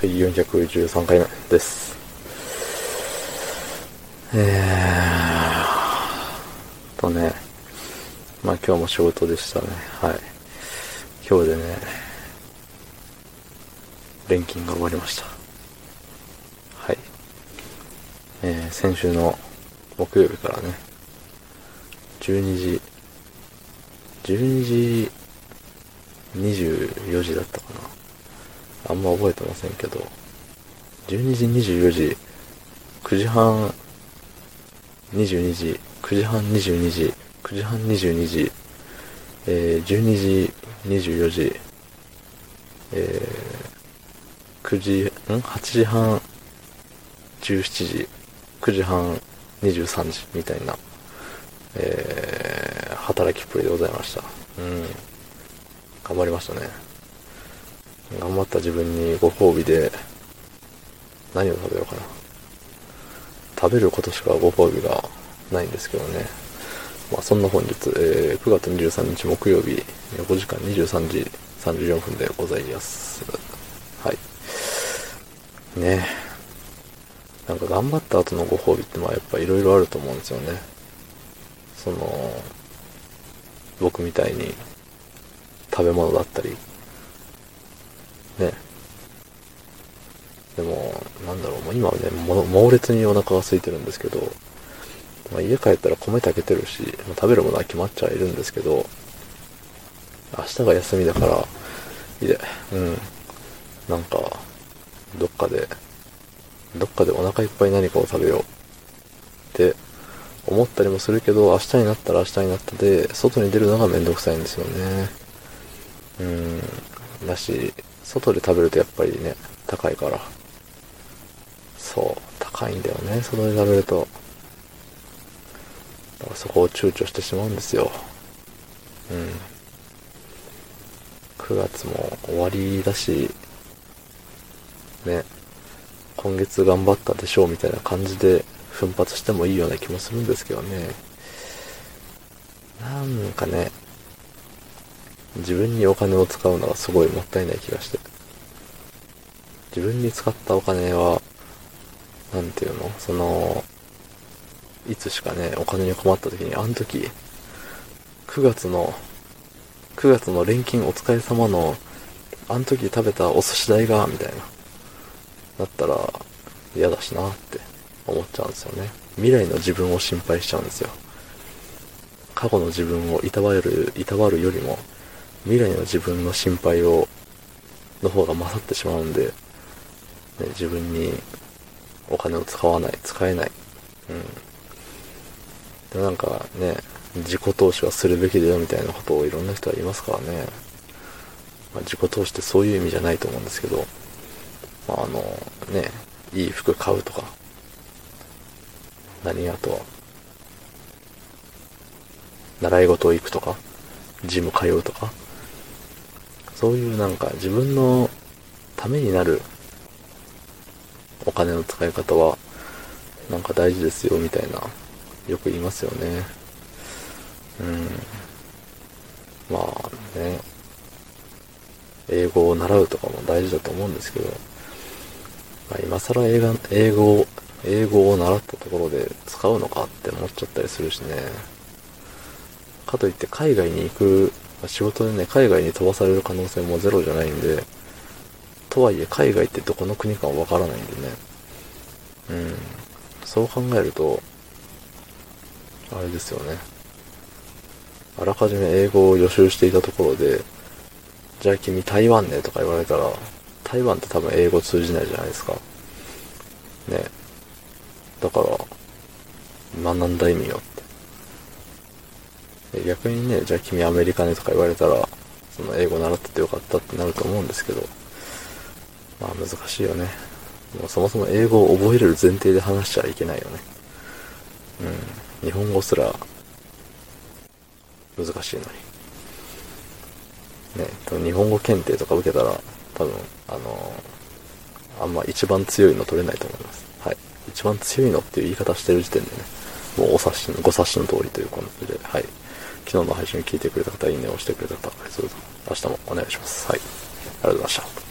はい、413回目です。えーとね、まあ今日も仕事でしたね。はい。今日でね、錬金が終わりました。はい。えー、先週の木曜日からね、12時、12時24時だったかな。あんま覚えてませんけど、12時24時、9時半22時、9時半22時、9時半22時、えー、12時24時、えー、9時、ん ?8 時半17時、9時半23時みたいな、えー、働きっぷりでございました。うん。頑張りましたね。頑張った自分にご褒美で、何を食べようかな。食べることしかご褒美がないんですけどね。まあそんな本日、えー、9月23日木曜日、5時間23時34分でございます。はい。ねなんか頑張った後のご褒美ってまあやっぱ色々あると思うんですよね。その、僕みたいに食べ物だったり、ね。でも、なんだろう、もう今はね、猛烈にお腹が空いてるんですけど、まあ、家帰ったら米炊けてるし、まあ、食べるものは決まっちゃいるんですけど、明日が休みだから、いえ、うん、なんか、どっかで、どっかでお腹いっぱい何かを食べようって思ったりもするけど、明日になったら明日になったで、外に出るのがめんどくさいんですよね。うん、だし、外で食べるとやっぱりね、高いから。そう、高いんだよね、外で食べると。だからそこを躊躇してしまうんですよ。うん。9月も終わりだし、ね、今月頑張ったでしょうみたいな感じで奮発してもいいような気もするんですけどね。なんかね、自分にお金を使うのはすごいもったいない気がして。自分に使ったお金は、なんていうの？その、いつしかね、お金に困った時に、あの時、9月の、9月の錬金お疲れ様の、あの時食べたお寿司代が、みたいな。だったら、嫌だしなって思っちゃうんですよね。未来の自分を心配しちゃうんですよ。過去の自分をいたわる、いたわるよりも、未来の自分の心配を、の方が勝ってしまうんで、ね、自分にお金を使わない、使えない。うん。で、なんかね、自己投資はするべきだよみたいなことをいろんな人は言いますからね。まあ、自己投資ってそういう意味じゃないと思うんですけど、まあ、あの、ね、いい服買うとか、何あとは、習い事を行くとか、ジム通うとか、そういうなんか自分のためになる金の使い方はなんか大事ですよみたいなよく言いますよね。うん。まあね、英語を習うとかも大事だと思うんですけど、まあ、今更英語英語英語を習ったところで使うのかって思っちゃったりするしね。かといって海外に行く仕事でね、海外に飛ばされる可能性もゼロじゃないんで、とはいえ海外ってどこの国かわからないんでね。うん。そう考えると、あれですよね。あらかじめ英語を予習していたところで、じゃあ君台湾ねとか言われたら、台湾って多分英語通じないじゃないですか。ね。だから、学んだ意味よって逆にね、じゃあ君アメリカねとか言われたら、その英語習っててよかったってなると思うんですけど、まあ難しいよね。もうそもそも英語を覚えれる前提で話しちゃいけないよね。うん。日本語すら難しいのに。ね、多分日本語検定とか受けたら、多分、あのー、あんま一番強いの取れないと思います。はい。一番強いのっていう言い方してる時点でね、もうお察しの、ご察しの通りという感じで、はい。昨日の配信を聞いてくれた方、いいねを押してくれた方、それぞれ明日もお願いします。はい。ありがとうございました。